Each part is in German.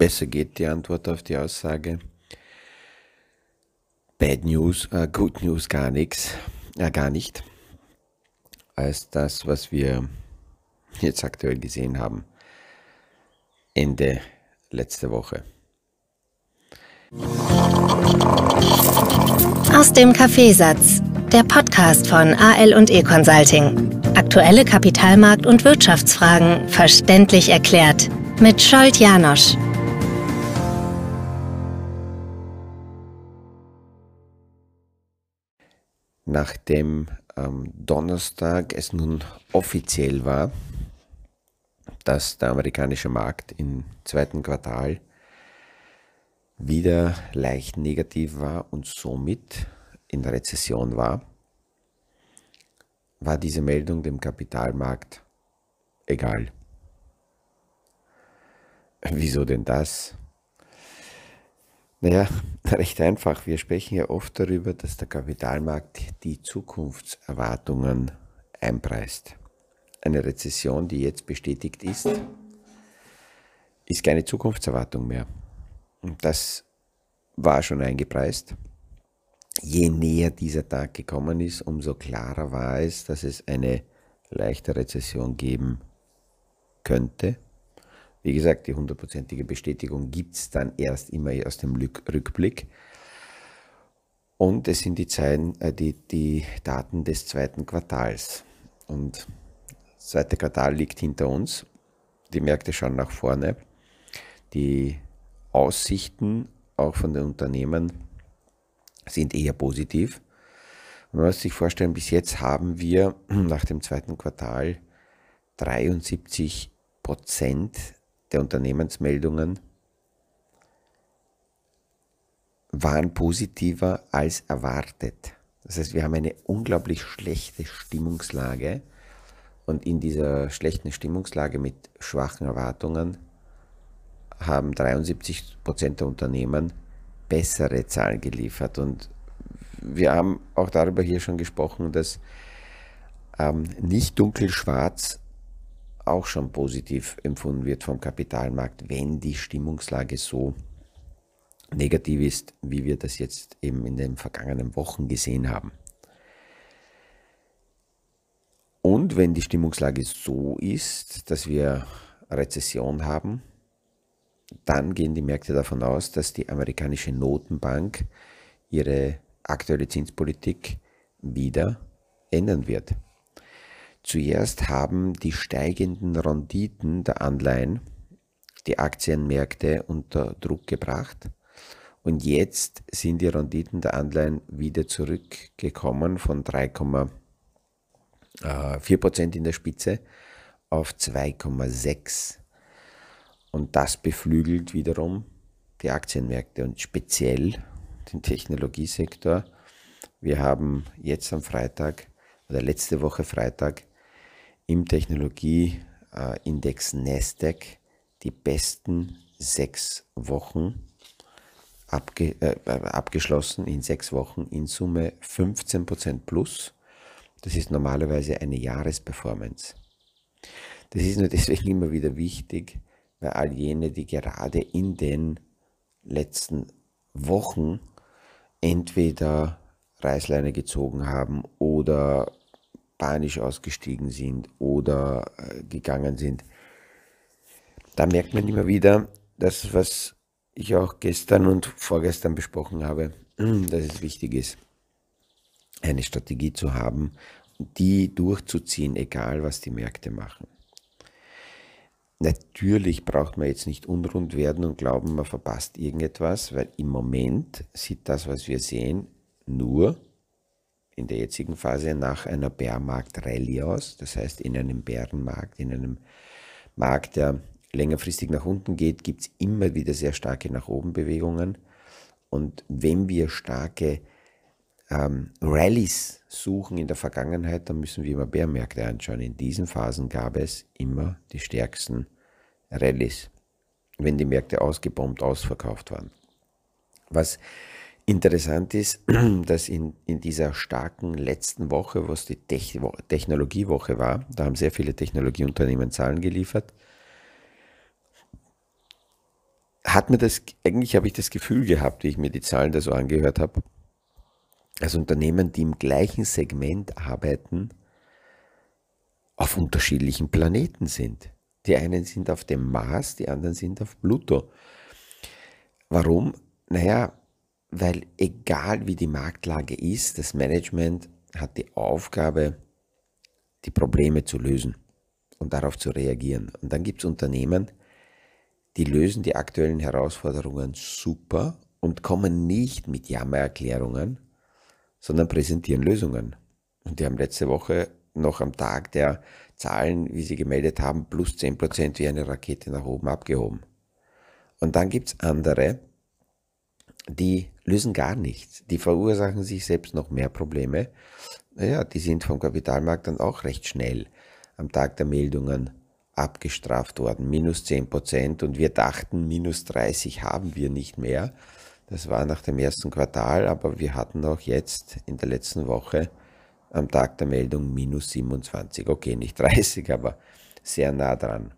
Besser geht die Antwort auf die Aussage. Bad News, äh, Good News gar nichts, äh, gar nicht, als das, was wir jetzt aktuell gesehen haben. Ende letzte Woche. Aus dem Kaffeesatz, der Podcast von AL und E Consulting. Aktuelle Kapitalmarkt- und Wirtschaftsfragen verständlich erklärt mit Scholt Janosch. Nachdem am Donnerstag es nun offiziell war, dass der amerikanische Markt im zweiten Quartal wieder leicht negativ war und somit in Rezession war, war diese Meldung dem Kapitalmarkt egal. Wieso denn das? Naja, recht einfach. Wir sprechen ja oft darüber, dass der Kapitalmarkt die Zukunftserwartungen einpreist. Eine Rezession, die jetzt bestätigt ist, ist keine Zukunftserwartung mehr. Und das war schon eingepreist. Je näher dieser Tag gekommen ist, umso klarer war es, dass es eine leichte Rezession geben könnte. Wie gesagt, die hundertprozentige Bestätigung gibt es dann erst immer aus dem Rückblick. Und es sind die, Zeilen, äh, die, die Daten des zweiten Quartals. Und das zweite Quartal liegt hinter uns. Die Märkte schauen nach vorne. Die Aussichten auch von den Unternehmen sind eher positiv. Man muss sich vorstellen, bis jetzt haben wir nach dem zweiten Quartal 73 Prozent der Unternehmensmeldungen waren positiver als erwartet. Das heißt, wir haben eine unglaublich schlechte Stimmungslage und in dieser schlechten Stimmungslage mit schwachen Erwartungen haben 73 Prozent der Unternehmen bessere Zahlen geliefert. Und wir haben auch darüber hier schon gesprochen, dass ähm, nicht dunkel-schwarz auch schon positiv empfunden wird vom Kapitalmarkt, wenn die Stimmungslage so negativ ist, wie wir das jetzt eben in den vergangenen Wochen gesehen haben. Und wenn die Stimmungslage so ist, dass wir Rezession haben, dann gehen die Märkte davon aus, dass die amerikanische Notenbank ihre aktuelle Zinspolitik wieder ändern wird. Zuerst haben die steigenden Renditen der Anleihen die Aktienmärkte unter Druck gebracht und jetzt sind die Renditen der Anleihen wieder zurückgekommen von 3,4% in der Spitze auf 2,6%. Und das beflügelt wiederum die Aktienmärkte und speziell den Technologiesektor. Wir haben jetzt am Freitag oder letzte Woche Freitag im Technologieindex Nasdaq die besten sechs Wochen abge, äh, abgeschlossen, in sechs Wochen in Summe 15% plus. Das ist normalerweise eine Jahresperformance. Das ist nur deswegen immer wieder wichtig, weil all jene, die gerade in den letzten Wochen entweder Reißleine gezogen haben oder panisch ausgestiegen sind oder äh, gegangen sind. Da merkt man immer wieder, dass was ich auch gestern und vorgestern besprochen habe, dass es wichtig ist, eine Strategie zu haben, die durchzuziehen, egal was die Märkte machen. Natürlich braucht man jetzt nicht unrund werden und glauben, man verpasst irgendetwas, weil im Moment sieht das, was wir sehen, nur in der jetzigen Phase nach einer Bärmarkt-Rallye aus. Das heißt, in einem Bärenmarkt, in einem Markt, der längerfristig nach unten geht, gibt es immer wieder sehr starke nach oben Bewegungen. Und wenn wir starke ähm, Rallyes suchen in der Vergangenheit, dann müssen wir immer Bärmärkte anschauen. In diesen Phasen gab es immer die stärksten Rallyes, wenn die Märkte ausgebombt, ausverkauft waren. Was Interessant ist, dass in, in dieser starken letzten Woche, was die Technologiewoche war, da haben sehr viele Technologieunternehmen Zahlen geliefert, hat mir das, eigentlich habe ich das Gefühl gehabt, wie ich mir die Zahlen da so angehört habe, dass Unternehmen, die im gleichen Segment arbeiten, auf unterschiedlichen Planeten sind. Die einen sind auf dem Mars, die anderen sind auf Pluto. Warum? Naja, weil egal wie die Marktlage ist, das Management hat die Aufgabe, die Probleme zu lösen und darauf zu reagieren. Und dann gibt es Unternehmen, die lösen die aktuellen Herausforderungen super und kommen nicht mit Jammererklärungen, sondern präsentieren Lösungen. Und die haben letzte Woche noch am Tag der Zahlen, wie sie gemeldet haben, plus 10% wie eine Rakete nach oben abgehoben. Und dann gibt es andere, die lösen gar nichts. Die verursachen sich selbst noch mehr Probleme. Naja, die sind vom Kapitalmarkt dann auch recht schnell am Tag der Meldungen abgestraft worden. Minus 10% und wir dachten, minus 30 haben wir nicht mehr. Das war nach dem ersten Quartal, aber wir hatten auch jetzt in der letzten Woche am Tag der Meldung minus 27. Okay, nicht 30, aber sehr nah dran.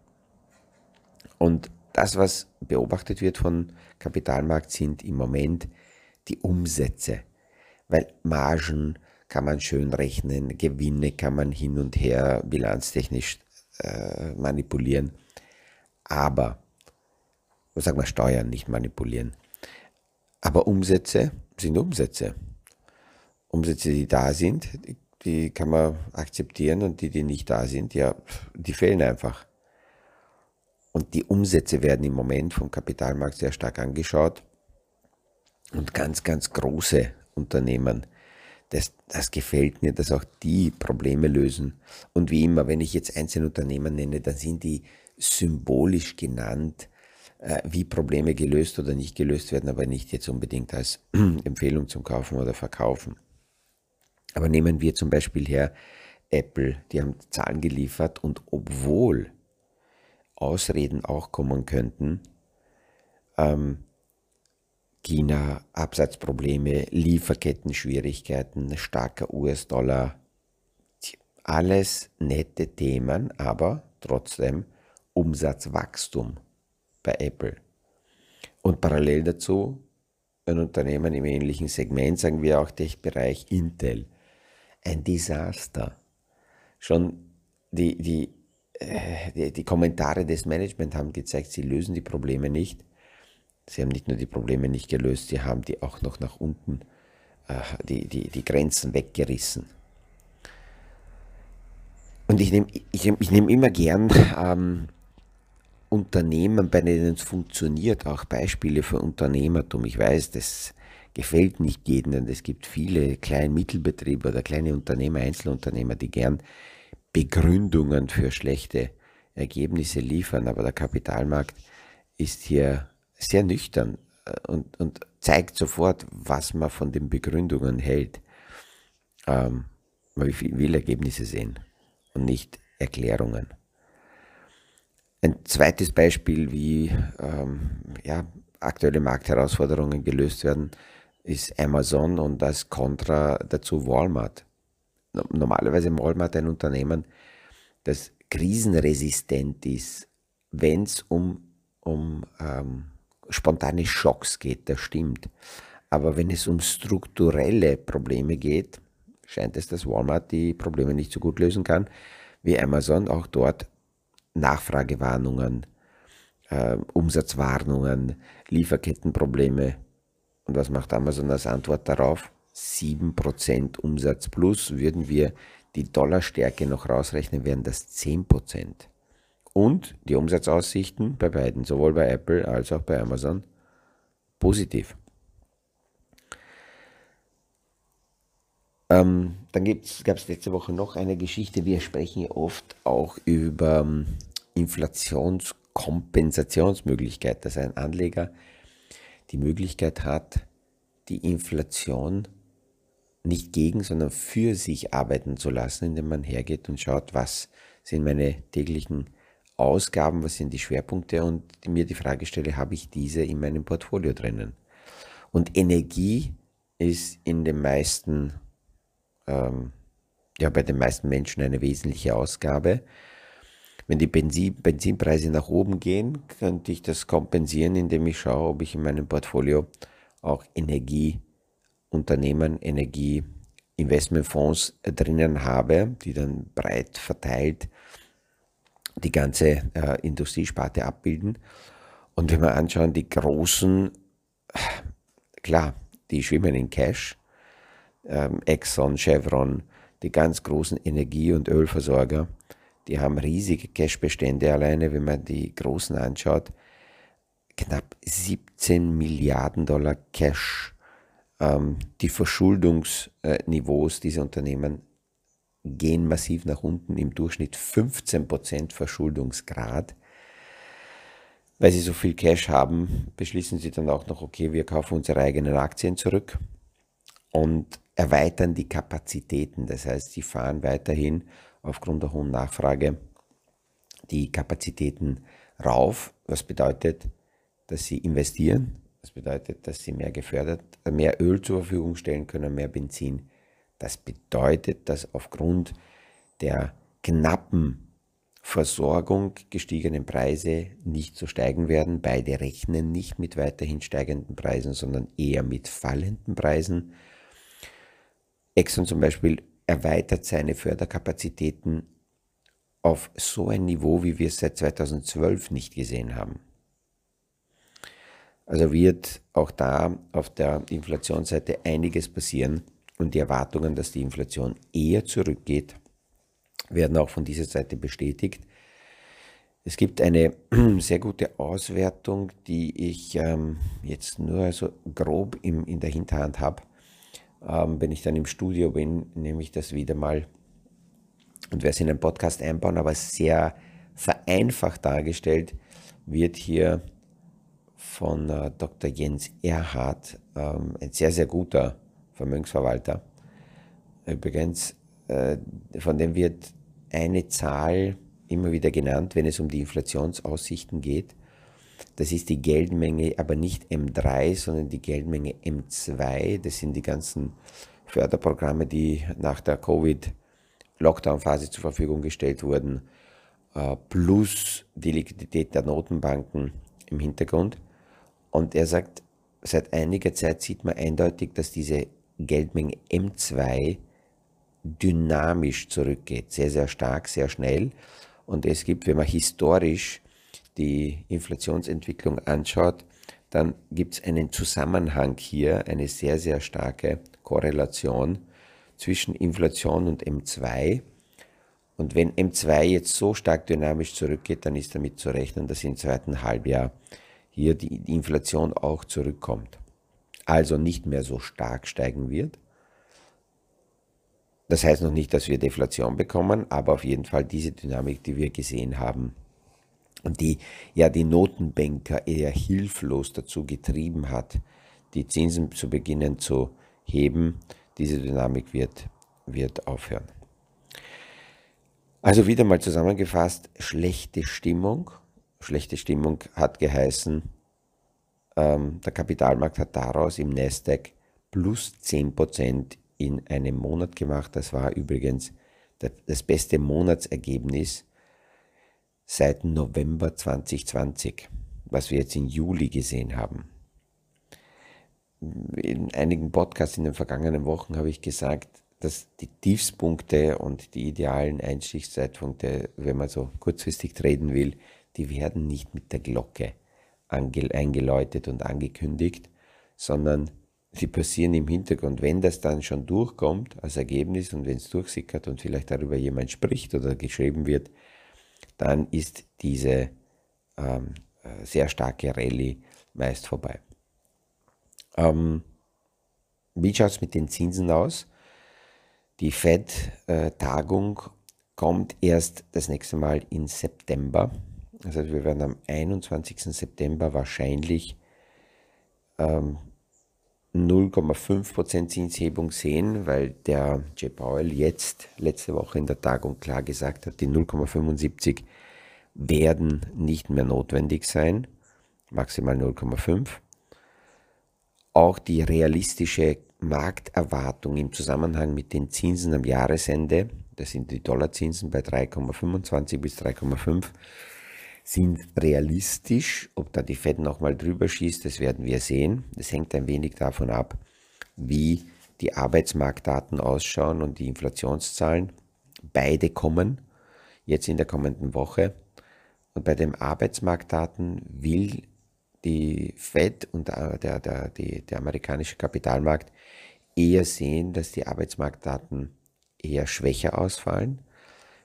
Und das, was beobachtet wird von Kapitalmarkt, sind im Moment die Umsätze. Weil Margen kann man schön rechnen, Gewinne kann man hin und her bilanztechnisch äh, manipulieren. Aber, was sagen wir, Steuern nicht manipulieren. Aber Umsätze sind Umsätze. Umsätze, die da sind, die die kann man akzeptieren und die, die nicht da sind, ja, die fehlen einfach. Und die Umsätze werden im Moment vom Kapitalmarkt sehr stark angeschaut. Und ganz, ganz große Unternehmen, das, das gefällt mir, dass auch die Probleme lösen. Und wie immer, wenn ich jetzt einzelne Unternehmen nenne, dann sind die symbolisch genannt, äh, wie Probleme gelöst oder nicht gelöst werden, aber nicht jetzt unbedingt als Empfehlung zum Kaufen oder Verkaufen. Aber nehmen wir zum Beispiel her Apple, die haben Zahlen geliefert und obwohl Ausreden auch kommen könnten, ähm, China, Absatzprobleme, Lieferketten-Schwierigkeiten, starker US-Dollar, alles nette Themen, aber trotzdem Umsatzwachstum bei Apple. Und parallel dazu ein Unternehmen im ähnlichen Segment, sagen wir auch Tech-Bereich Intel ein Desaster. Schon die, die, äh, die, die, Kommentare des Management haben gezeigt, sie lösen die Probleme nicht. Sie haben nicht nur die Probleme nicht gelöst, sie haben die auch noch nach unten, äh, die, die, die Grenzen weggerissen. Und ich nehme ich, ich nehm immer gern ähm, Unternehmen, bei denen es funktioniert, auch Beispiele für Unternehmertum. Ich weiß, das gefällt nicht jedem, denn es gibt viele kleine Mittelbetriebe oder kleine Unternehmer, Einzelunternehmer, die gern Begründungen für schlechte Ergebnisse liefern, aber der Kapitalmarkt ist hier sehr nüchtern äh, und, und zeigt sofort, was man von den Begründungen hält. Ähm, man will Ergebnisse sehen und nicht Erklärungen. Ein zweites Beispiel, wie ähm, ja, aktuelle Marktherausforderungen gelöst werden, ist Amazon und als Kontra dazu Walmart. Normalerweise Walmart ein Unternehmen, das krisenresistent ist, wenn es um, um ähm, spontane Schocks geht, das stimmt. Aber wenn es um strukturelle Probleme geht, scheint es, dass Walmart die Probleme nicht so gut lösen kann wie Amazon. Auch dort Nachfragewarnungen, äh, Umsatzwarnungen, Lieferkettenprobleme und was macht Amazon als Antwort darauf? 7% Umsatz plus. Würden wir die Dollarstärke noch rausrechnen, wären das 10%. Und die Umsatzaussichten bei beiden, sowohl bei Apple als auch bei Amazon, positiv. Ähm, dann gab es letzte Woche noch eine Geschichte. Wir sprechen oft auch über ähm, Inflationskompensationsmöglichkeit, dass ein Anleger die Möglichkeit hat, die Inflation nicht gegen, sondern für sich arbeiten zu lassen, indem man hergeht und schaut, was sind meine täglichen Ausgaben, was sind die Schwerpunkte und mir die Frage stelle, habe ich diese in meinem Portfolio drinnen? Und Energie ist in den meisten, ähm, ja, bei den meisten Menschen eine wesentliche Ausgabe. Wenn die Benzin, Benzinpreise nach oben gehen, könnte ich das kompensieren, indem ich schaue, ob ich in meinem Portfolio auch Energieunternehmen, Energieinvestmentfonds drinnen habe, die dann breit verteilt die ganze äh, Industriesparte abbilden. Und wenn wir anschauen, die großen, klar, die schwimmen in Cash, ähm, Exxon, Chevron, die ganz großen Energie- und Ölversorger, die haben riesige Cashbestände alleine, wenn man die großen anschaut. Knapp 17 Milliarden Dollar Cash. Ähm, die Verschuldungsniveaus dieser Unternehmen gehen massiv nach unten, im Durchschnitt 15% Verschuldungsgrad. Weil sie so viel Cash haben, beschließen sie dann auch noch, okay, wir kaufen unsere eigenen Aktien zurück und erweitern die Kapazitäten. Das heißt, sie fahren weiterhin aufgrund der hohen Nachfrage die Kapazitäten rauf, was bedeutet, dass sie investieren, das bedeutet, dass sie mehr gefördert, mehr Öl zur Verfügung stellen können, mehr Benzin. Das bedeutet, dass aufgrund der knappen Versorgung gestiegenen Preise nicht so steigen werden. Beide rechnen nicht mit weiterhin steigenden Preisen, sondern eher mit fallenden Preisen. Exxon zum Beispiel erweitert seine Förderkapazitäten auf so ein Niveau, wie wir es seit 2012 nicht gesehen haben. Also wird auch da auf der Inflationsseite einiges passieren und die Erwartungen, dass die Inflation eher zurückgeht, werden auch von dieser Seite bestätigt. Es gibt eine sehr gute Auswertung, die ich ähm, jetzt nur so grob im, in der Hinterhand habe ähm, wenn ich dann im Studio bin, nehme ich das wieder mal und werde es in einen Podcast einbauen, aber sehr vereinfacht dargestellt wird hier von äh, Dr. Jens Erhardt, ähm, ein sehr, sehr guter Vermögensverwalter. Übrigens, äh, von dem wird eine Zahl immer wieder genannt, wenn es um die Inflationsaussichten geht. Das ist die Geldmenge, aber nicht M3, sondern die Geldmenge M2. Das sind die ganzen Förderprogramme, die nach der Covid-Lockdown-Phase zur Verfügung gestellt wurden, äh, plus die Liquidität der Notenbanken im Hintergrund. Und er sagt, seit einiger Zeit sieht man eindeutig, dass diese Geldmenge M2 dynamisch zurückgeht, sehr, sehr stark, sehr schnell. Und es gibt, wenn man historisch die Inflationsentwicklung anschaut, dann gibt es einen Zusammenhang hier, eine sehr, sehr starke Korrelation zwischen Inflation und M2. Und wenn M2 jetzt so stark dynamisch zurückgeht, dann ist damit zu rechnen, dass im zweiten Halbjahr hier die Inflation auch zurückkommt. Also nicht mehr so stark steigen wird. Das heißt noch nicht, dass wir Deflation bekommen, aber auf jeden Fall diese Dynamik, die wir gesehen haben, und die ja die Notenbanker eher hilflos dazu getrieben hat, die Zinsen zu beginnen zu heben. Diese Dynamik wird, wird aufhören. Also wieder mal zusammengefasst, schlechte Stimmung. Schlechte Stimmung hat geheißen, ähm, der Kapitalmarkt hat daraus im Nasdaq plus 10% in einem Monat gemacht. Das war übrigens das beste Monatsergebnis seit November 2020, was wir jetzt im Juli gesehen haben. In einigen Podcasts in den vergangenen Wochen habe ich gesagt, dass die Tiefspunkte und die idealen Einstiegszeitpunkte, wenn man so kurzfristig treten will, die werden nicht mit der Glocke eingeläutet und angekündigt, sondern sie passieren im Hintergrund. Wenn das dann schon durchkommt als Ergebnis und wenn es durchsickert und vielleicht darüber jemand spricht oder geschrieben wird, dann ist diese ähm, äh, sehr starke Rallye meist vorbei. Ähm, wie schaut es mit den Zinsen aus? Die Fed-Tagung äh, kommt erst das nächste Mal im September. Also wir werden am 21. September wahrscheinlich ähm, 0,5% Zinshebung sehen, weil der J. Powell jetzt letzte Woche in der Tagung klar gesagt hat, die 0,75 werden nicht mehr notwendig sein, maximal 0,5. Auch die realistische Markterwartung im Zusammenhang mit den Zinsen am Jahresende das sind die Dollarzinsen bei 3,25 bis 3,5, sind realistisch. Ob da die Fed nochmal drüber schießt, das werden wir sehen. Das hängt ein wenig davon ab, wie die Arbeitsmarktdaten ausschauen und die Inflationszahlen. Beide kommen jetzt in der kommenden Woche. Und bei den Arbeitsmarktdaten will die Fed und der, der, der, der amerikanische Kapitalmarkt eher sehen, dass die Arbeitsmarktdaten eher schwächer ausfallen.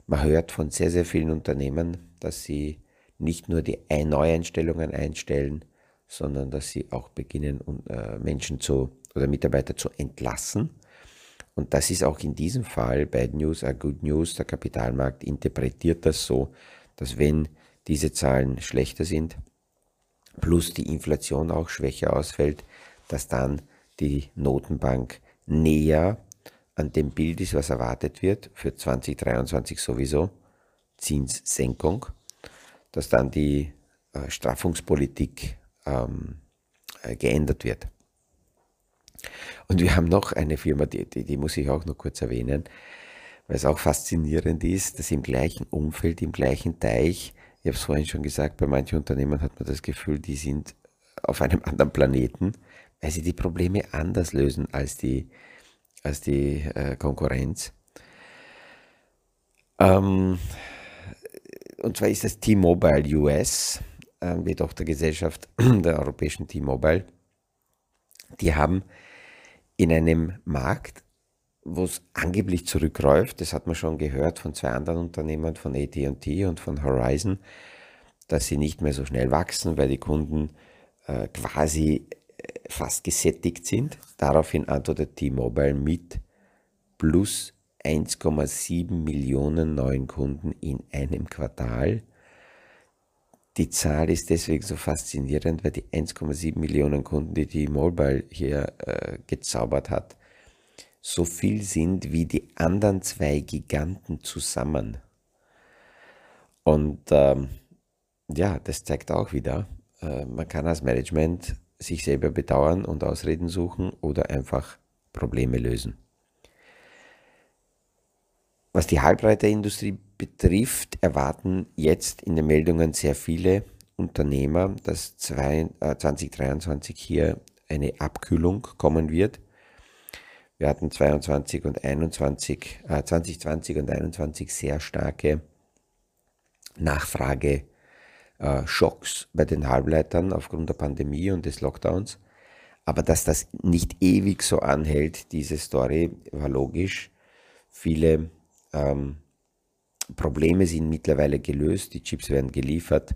Man hört von sehr, sehr vielen Unternehmen, dass sie nicht nur die Neueinstellungen einstellen, sondern dass sie auch beginnen, äh, Menschen zu oder Mitarbeiter zu entlassen. Und das ist auch in diesem Fall Bad News are Good News. Der Kapitalmarkt interpretiert das so, dass wenn diese Zahlen schlechter sind, plus die Inflation auch schwächer ausfällt, dass dann die Notenbank näher an dem Bild ist, was erwartet wird, für 2023 sowieso, Zinssenkung, dass dann die äh, Straffungspolitik ähm, äh, geändert wird. Und wir haben noch eine Firma, die, die, die muss ich auch noch kurz erwähnen, weil es auch faszinierend ist, dass im gleichen Umfeld, im gleichen Teich, ich habe es vorhin schon gesagt, bei manchen Unternehmen hat man das Gefühl, die sind auf einem anderen Planeten, weil sie die Probleme anders lösen als die, als die äh, Konkurrenz. Ähm, und zwar ist das T-Mobile US, äh, die Tochtergesellschaft der europäischen T-Mobile. Die haben in einem Markt, wo es angeblich zurückläuft, das hat man schon gehört von zwei anderen Unternehmen, von AT&T und von Horizon, dass sie nicht mehr so schnell wachsen, weil die Kunden äh, quasi äh, fast gesättigt sind. Daraufhin antwortet T-Mobile mit plus 1,7 Millionen neuen Kunden in einem Quartal. Die Zahl ist deswegen so faszinierend, weil die 1,7 Millionen Kunden, die die Mobile hier äh, gezaubert hat, so viel sind wie die anderen zwei Giganten zusammen. Und ähm, ja, das zeigt auch wieder, äh, man kann als Management sich selber bedauern und Ausreden suchen oder einfach Probleme lösen. Was die Halbleiterindustrie betrifft, erwarten jetzt in den Meldungen sehr viele Unternehmer, dass 2023 äh, hier eine Abkühlung kommen wird. Wir hatten 22 und 21, äh, 2020 und 21 sehr starke Nachfrage-Schocks äh, bei den Halbleitern aufgrund der Pandemie und des Lockdowns. Aber dass das nicht ewig so anhält, diese Story war logisch. Viele ähm, Probleme sind mittlerweile gelöst, die Chips werden geliefert,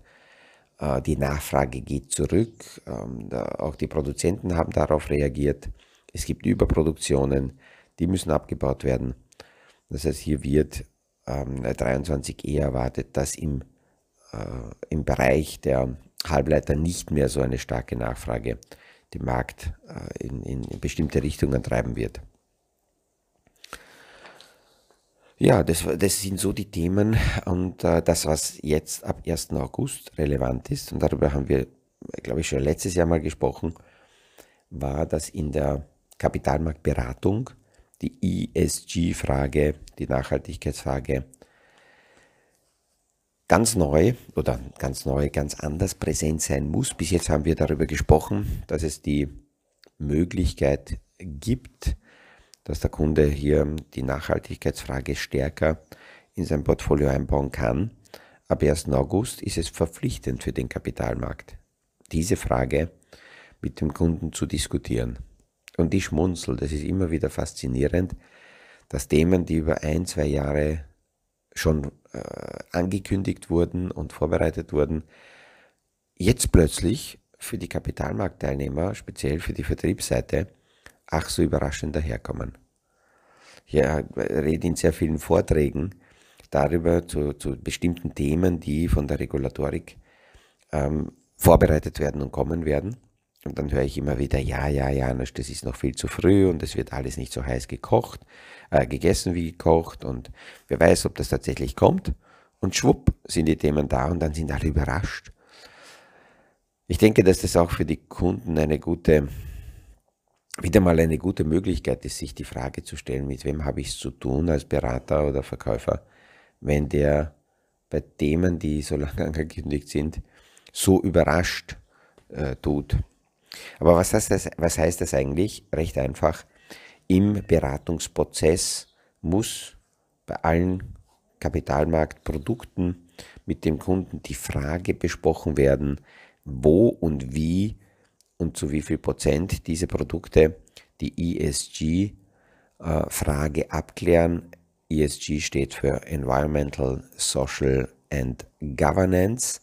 äh, die Nachfrage geht zurück, ähm, auch die Produzenten haben darauf reagiert. Es gibt Überproduktionen, die müssen abgebaut werden. Das heißt, hier wird ähm, 23 eher erwartet, dass im, äh, im Bereich der Halbleiter nicht mehr so eine starke Nachfrage den Markt äh, in, in bestimmte Richtungen treiben wird. Ja, das, das sind so die Themen und äh, das, was jetzt ab 1. August relevant ist, und darüber haben wir, glaube ich, schon letztes Jahr mal gesprochen, war, dass in der Kapitalmarktberatung die ESG-Frage, die Nachhaltigkeitsfrage, ganz neu oder ganz neu, ganz anders präsent sein muss. Bis jetzt haben wir darüber gesprochen, dass es die Möglichkeit gibt, dass der Kunde hier die Nachhaltigkeitsfrage stärker in sein Portfolio einbauen kann. Ab 1. August ist es verpflichtend für den Kapitalmarkt, diese Frage mit dem Kunden zu diskutieren. Und ich schmunzel, das ist immer wieder faszinierend, dass Themen, die über ein, zwei Jahre schon äh, angekündigt wurden und vorbereitet wurden, jetzt plötzlich für die Kapitalmarktteilnehmer, speziell für die Vertriebsseite, ach so überraschend daherkommen. Ich rede in sehr vielen Vorträgen darüber zu, zu bestimmten Themen, die von der Regulatorik ähm, vorbereitet werden und kommen werden. Und dann höre ich immer wieder, ja, ja, ja, das ist noch viel zu früh und es wird alles nicht so heiß gekocht, äh, gegessen wie gekocht und wer weiß, ob das tatsächlich kommt. Und schwupp sind die Themen da und dann sind alle überrascht. Ich denke, dass das auch für die Kunden eine gute wieder mal eine gute Möglichkeit ist, sich die Frage zu stellen, mit wem habe ich es zu tun als Berater oder Verkäufer, wenn der bei Themen, die so lange angekündigt sind, so überrascht äh, tut. Aber was heißt, das, was heißt das eigentlich? Recht einfach, im Beratungsprozess muss bei allen Kapitalmarktprodukten mit dem Kunden die Frage besprochen werden, wo und wie und zu wie viel Prozent diese Produkte die ESG-Frage äh, abklären. ESG steht für Environmental, Social and Governance.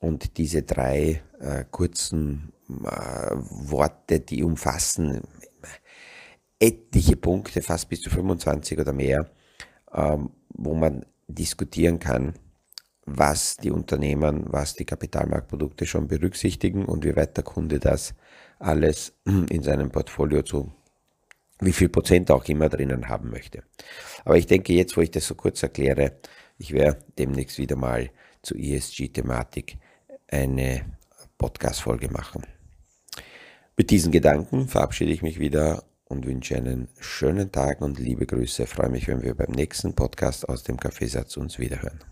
Und diese drei äh, kurzen äh, Worte, die umfassen etliche Punkte, fast bis zu 25 oder mehr, ähm, wo man diskutieren kann, was die Unternehmen, was die Kapitalmarktprodukte schon berücksichtigen und wie weit der Kunde das alles in seinem Portfolio zu wie viel Prozent auch immer drinnen haben möchte. Aber ich denke jetzt, wo ich das so kurz erkläre, ich werde demnächst wieder mal zur ESG-Thematik eine Podcast-Folge machen. Mit diesen Gedanken verabschiede ich mich wieder und wünsche einen schönen Tag und liebe Grüße. Ich freue mich, wenn wir beim nächsten Podcast aus dem Kaffeesatz uns wiederhören.